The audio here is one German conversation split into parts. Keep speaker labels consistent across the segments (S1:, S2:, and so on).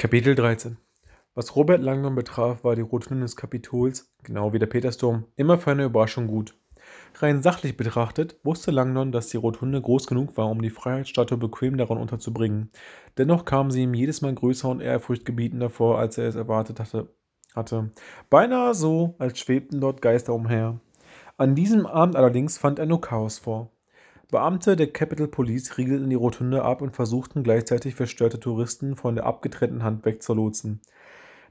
S1: Kapitel 13 Was Robert Langdon betraf, war die Rotunde des Kapitols, genau wie der Petersdom, immer für eine Überraschung gut. Rein sachlich betrachtet wusste Langdon, dass die Rotunde groß genug war, um die Freiheitsstatue bequem daran unterzubringen. Dennoch kam sie ihm jedes Mal größer und ehrfurchtgebietender vor, als er es erwartet hatte. hatte. Beinahe so, als schwebten dort Geister umher. An diesem Abend allerdings fand er nur Chaos vor. Beamte der Capitol Police riegelten die Rotunde ab und versuchten gleichzeitig verstörte Touristen von der abgetrennten Hand wegzulotsen.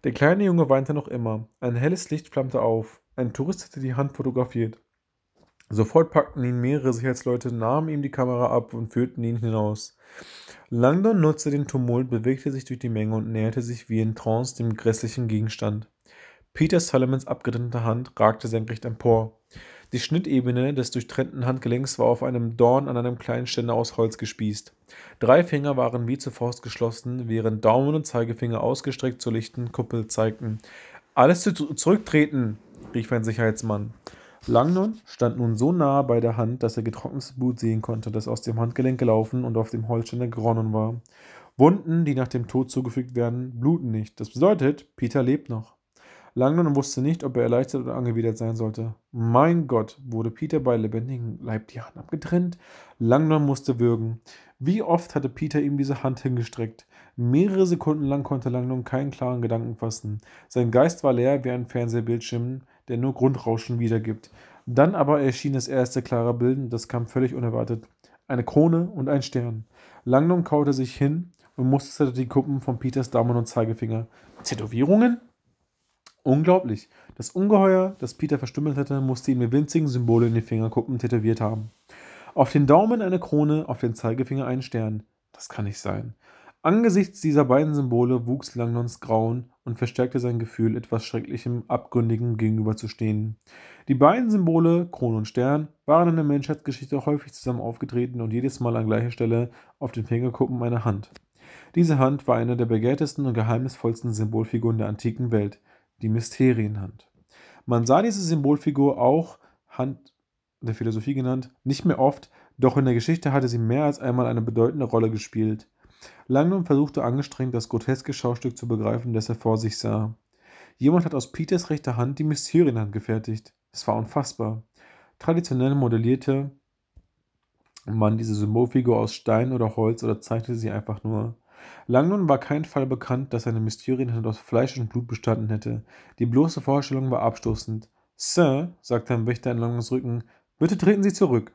S1: Der kleine Junge weinte noch immer. Ein helles Licht flammte auf. Ein Tourist hatte die Hand fotografiert. Sofort packten ihn mehrere Sicherheitsleute, nahmen ihm die Kamera ab und führten ihn hinaus. Langdon nutzte den Tumult, bewegte sich durch die Menge und näherte sich wie in Trance dem grässlichen Gegenstand. Peter Sullivans abgetrennte Hand ragte senkrecht empor. Die Schnittebene des durchtrennten Handgelenks war auf einem Dorn an einem kleinen Ständer aus Holz gespießt. Drei Finger waren wie zur Faust geschlossen, während Daumen und Zeigefinger ausgestreckt zur lichten Kuppel zeigten. Alles zu zurücktreten, rief ein Sicherheitsmann. Langnon stand nun so nah bei der Hand, dass er getrocknetes Blut sehen konnte, das aus dem Handgelenk gelaufen und auf dem Holzständer geronnen war. Wunden, die nach dem Tod zugefügt werden, bluten nicht. Das bedeutet, Peter lebt noch. Langdon wusste nicht, ob er erleichtert oder angewidert sein sollte. Mein Gott, wurde Peter bei lebendigem Leib die Hand abgetrennt? Langdon musste würgen. Wie oft hatte Peter ihm diese Hand hingestreckt? Mehrere Sekunden lang konnte Langdon keinen klaren Gedanken fassen. Sein Geist war leer wie ein Fernsehbildschirm, der nur Grundrauschen wiedergibt. Dann aber erschien das erste klare Bild, das kam völlig unerwartet. Eine Krone und ein Stern. Langdon kaute sich hin und musterte die Kuppen von Peters Daumen und Zeigefinger. Tätowierungen? Unglaublich. Das Ungeheuer, das Peter verstümmelt hatte, musste ihn mit winzigen Symbolen in die Fingerkuppen tätowiert haben. Auf den Daumen eine Krone, auf den Zeigefinger ein Stern. Das kann nicht sein. Angesichts dieser beiden Symbole wuchs Langdons Grauen und verstärkte sein Gefühl, etwas Schrecklichem, Abgründigem gegenüberzustehen. Die beiden Symbole, Krone und Stern, waren in der Menschheitsgeschichte häufig zusammen aufgetreten und jedes Mal an gleicher Stelle auf den Fingerkuppen einer Hand. Diese Hand war eine der begehrtesten und geheimnisvollsten Symbolfiguren der antiken Welt die Mysterienhand. Man sah diese Symbolfigur auch, Hand der Philosophie genannt, nicht mehr oft, doch in der Geschichte hatte sie mehr als einmal eine bedeutende Rolle gespielt. Langdon versuchte angestrengt, das groteske Schaustück zu begreifen, das er vor sich sah. Jemand hat aus Peters rechter Hand die Mysterienhand gefertigt. Es war unfassbar. Traditionell modellierte man diese Symbolfigur aus Stein oder Holz oder zeichnete sie einfach nur. Langdon war kein Fall bekannt, dass seine Mysterienhand aus Fleisch und Blut bestanden hätte. Die bloße Vorstellung war abstoßend. Sir, sagte ein Wächter in Langdons Rücken, bitte treten Sie zurück.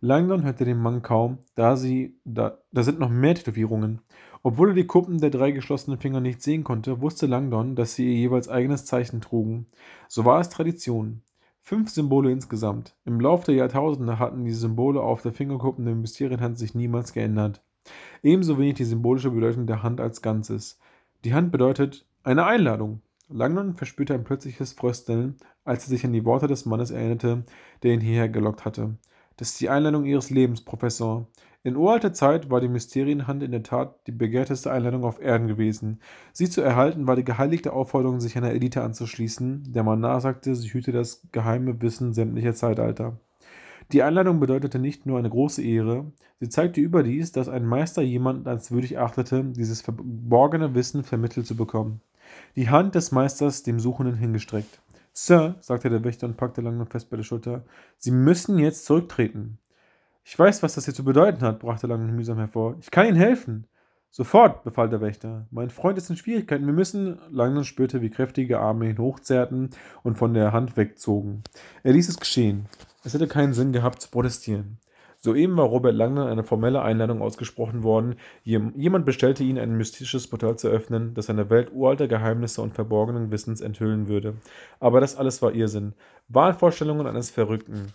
S1: Langdon hörte den Mann kaum, da sie, da, da sind noch mehr Tätowierungen. Obwohl er die Kuppen der drei geschlossenen Finger nicht sehen konnte, wusste Langdon, dass sie ihr jeweils eigenes Zeichen trugen. So war es Tradition. Fünf Symbole insgesamt. Im Lauf der Jahrtausende hatten die Symbole auf der Fingerkuppen der Mysterienhand sich niemals geändert. Ebenso wenig die symbolische Bedeutung der Hand als Ganzes. Die Hand bedeutet eine Einladung. Langdon verspürte ein plötzliches Frösteln, als er sich an die Worte des Mannes erinnerte, der ihn hierher gelockt hatte. Das ist die Einladung Ihres Lebens, Professor. In uralter Zeit war die Mysterienhand in der Tat die begehrteste Einladung auf Erden gewesen. Sie zu erhalten war die geheiligte Aufforderung, sich einer Elite anzuschließen, der man nachsagte, sie hüte das geheime Wissen sämtlicher Zeitalter. Die Einladung bedeutete nicht nur eine große Ehre, sie zeigte überdies, dass ein Meister jemanden als würdig achtete, dieses verborgene Wissen vermittelt zu bekommen. Die Hand des Meisters dem Suchenden hingestreckt. Sir, sagte der Wächter und packte Langdon fest bei der Schulter, Sie müssen jetzt zurücktreten. Ich weiß, was das hier zu bedeuten hat, brachte Langdon mühsam hervor. Ich kann Ihnen helfen. Sofort, befahl der Wächter. Mein Freund ist in Schwierigkeiten. Wir müssen. Langdon spürte, wie kräftige Arme ihn hochzerrten und von der Hand wegzogen. Er ließ es geschehen. Es hätte keinen Sinn gehabt, zu protestieren. Soeben war Robert Langner eine formelle Einladung ausgesprochen worden. Jemand bestellte ihn, ein mystisches Portal zu öffnen, das eine Welt uralter Geheimnisse und verborgenen Wissens enthüllen würde. Aber das alles war Irrsinn. Wahlvorstellungen eines Verrückten.